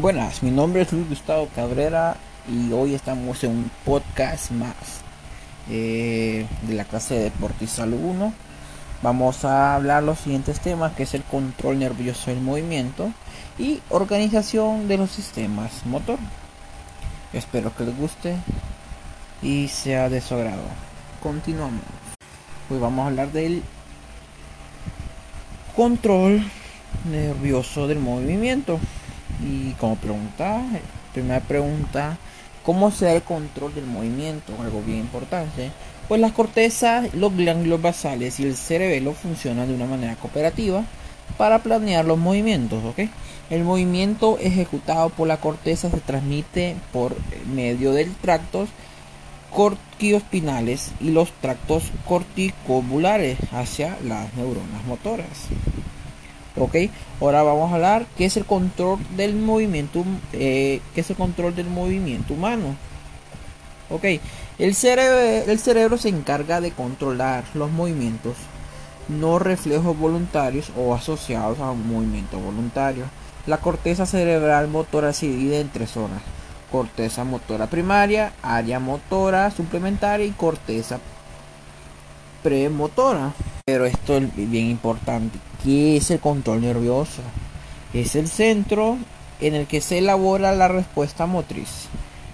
Buenas, mi nombre es Luis Gustavo Cabrera y hoy estamos en un podcast más eh, de la clase de Salud 1. Vamos a hablar los siguientes temas que es el control nervioso del movimiento y organización de los sistemas motor. Espero que les guste y sea de su agrado. Continuamos. Hoy vamos a hablar del control nervioso del movimiento. Y como pregunta, primera pregunta, ¿cómo se da el control del movimiento? Algo bien importante. Pues las cortezas, los ganglios basales y el cerebelo funcionan de una manera cooperativa para planear los movimientos, ¿ok? El movimiento ejecutado por la corteza se transmite por medio del tractos cortiospinales y los tractos corticobulares hacia las neuronas motoras. Ok, ahora vamos a hablar qué es el control del movimiento, eh, qué es el control del movimiento humano. Ok, el cerebro, el cerebro se encarga de controlar los movimientos no reflejos voluntarios o asociados a un movimiento voluntario. La corteza cerebral motora se divide en tres zonas. Corteza motora primaria, área motora suplementaria y corteza premotora. Pero esto es bien importante. ¿Qué es el control nervioso? Es el centro en el que se elabora la respuesta motriz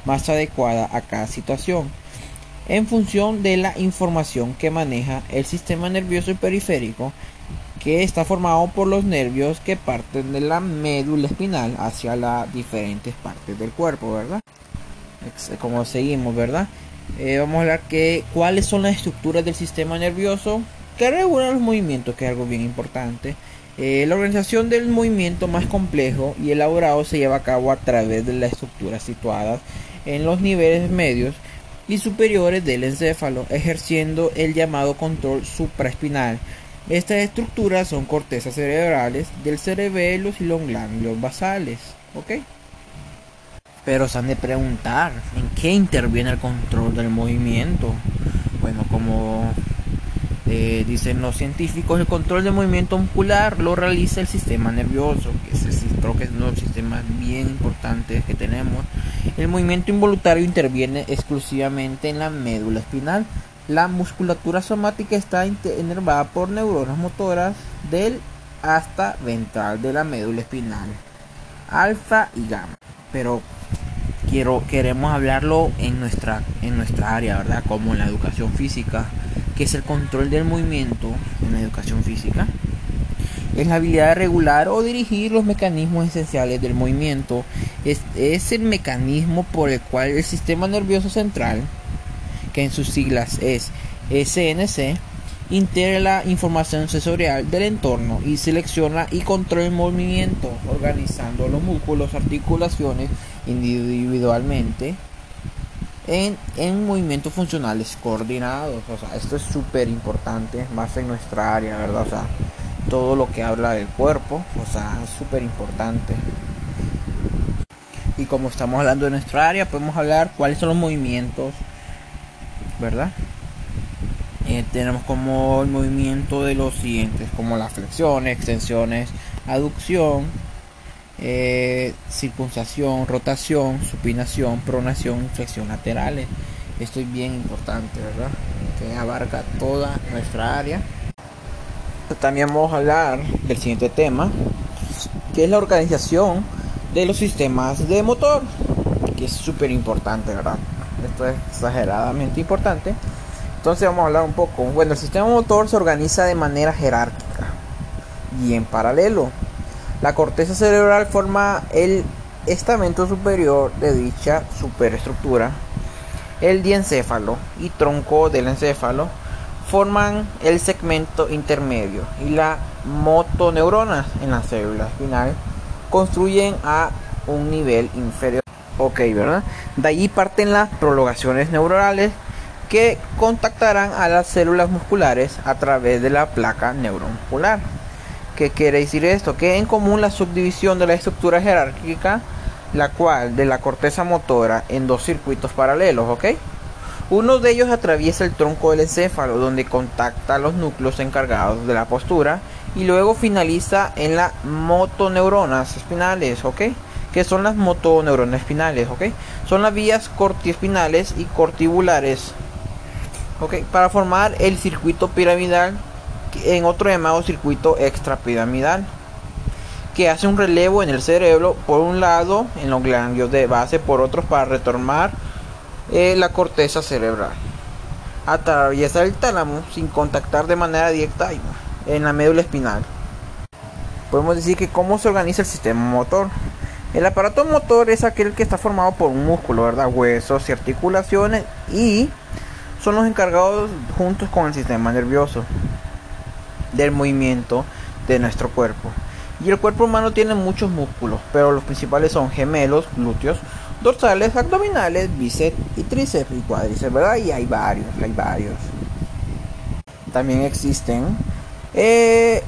más adecuada a cada situación en función de la información que maneja el sistema nervioso periférico que está formado por los nervios que parten de la médula espinal hacia las diferentes partes del cuerpo, ¿verdad? Como seguimos, ¿verdad? Eh, vamos a hablar que cuáles son las estructuras del sistema nervioso que regulan los movimientos, que es algo bien importante. Eh, la organización del movimiento más complejo y elaborado se lleva a cabo a través de las estructuras situadas en los niveles medios y superiores del encéfalo, ejerciendo el llamado control supraespinal. Estas estructuras son cortezas cerebrales del cerebelo y los ganglios basales. ¿Ok? Pero se han de preguntar, ¿en qué interviene el control del movimiento? Bueno, como eh, dicen los científicos, el control del movimiento muscular lo realiza el sistema nervioso, que es el, creo que es uno de los sistemas bien importantes que tenemos. El movimiento involuntario interviene exclusivamente en la médula espinal. La musculatura somática está inervada por neuronas motoras del hasta ventral de la médula espinal, alfa y gamma. Pero quiero, queremos hablarlo en nuestra, en nuestra área, ¿verdad? Como en la educación física, que es el control del movimiento en la educación física. Es la habilidad de regular o dirigir los mecanismos esenciales del movimiento. Es, es el mecanismo por el cual el sistema nervioso central, que en sus siglas es SNC, integra la información sensorial del entorno y selecciona y controla el movimiento, organizando los músculos, articulaciones individualmente en, en movimientos funcionales coordinados. O sea, esto es súper importante, más en nuestra área, ¿verdad? O sea, todo lo que habla del cuerpo, o sea, es súper importante. Y como estamos hablando de nuestra área, podemos hablar cuáles son los movimientos, ¿verdad? Eh, tenemos como el movimiento de los siguientes, como las flexiones, extensiones, aducción, eh, rotación, supinación, pronación, flexión laterales. Esto es bien importante, ¿verdad? Que abarca toda nuestra área. También vamos a hablar del siguiente tema, que es la organización de los sistemas de motor, que es súper importante, ¿verdad? Esto es exageradamente importante. Entonces vamos a hablar un poco. Bueno, el sistema motor se organiza de manera jerárquica y en paralelo la corteza cerebral forma el estamento superior de dicha superestructura. El diencéfalo y tronco del encéfalo forman el segmento intermedio y la motoneuronas en la célula espinal construyen a un nivel inferior. Ok, ¿verdad? De allí parten las prolongaciones neuronales que contactarán a las células musculares a través de la placa neuromuscular. ¿Qué quiere decir esto? Que en común la subdivisión de la estructura jerárquica, la cual de la corteza motora en dos circuitos paralelos, ¿ok? Uno de ellos atraviesa el tronco del encéfalo, donde contacta los núcleos encargados de la postura, y luego finaliza en las motoneuronas espinales, ¿ok? que son las motoneuronas espinales, ¿ok? Son las vías cortiespinales y cortibulares, ¿ok? Para formar el circuito piramidal, en otro llamado circuito extrapiramidal, que hace un relevo en el cerebro, por un lado en los ganglios de base, por otros para retomar eh, la corteza cerebral. Atraviesa el tálamo sin contactar de manera directa en la médula espinal. Podemos decir que cómo se organiza el sistema motor. El aparato motor es aquel que está formado por un músculo, ¿verdad? Huesos y articulaciones y son los encargados juntos con el sistema nervioso del movimiento de nuestro cuerpo. Y el cuerpo humano tiene muchos músculos, pero los principales son gemelos, glúteos, dorsales, abdominales, bíceps y tríceps y cuádriceps, ¿verdad? Y hay varios, hay varios. También existen eh,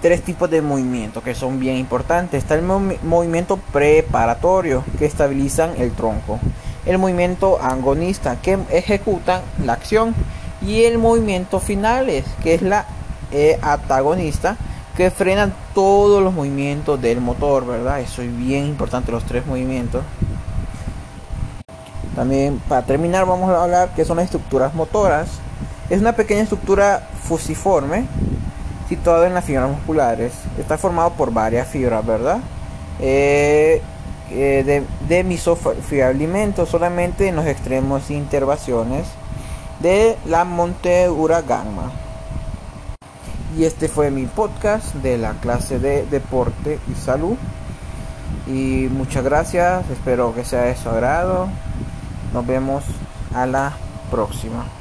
tres tipos de movimientos que son bien importantes. Está el movimiento preparatorio que estabilizan el tronco. El movimiento agonista que ejecuta la acción. Y el movimiento finales que es la eh, antagonista que frenan todos los movimientos del motor, ¿verdad? Eso es bien importante, los tres movimientos. También para terminar vamos a hablar que son las estructuras motoras. Es una pequeña estructura fusiforme situada en las fibras musculares. Está formado por varias fibras, ¿verdad? Eh, eh, de, de solamente en los extremos e intervaciones de la monteura gamma. Y este fue mi podcast de la clase de deporte y salud. Y muchas gracias, espero que sea de su agrado. Nos vemos a la próxima.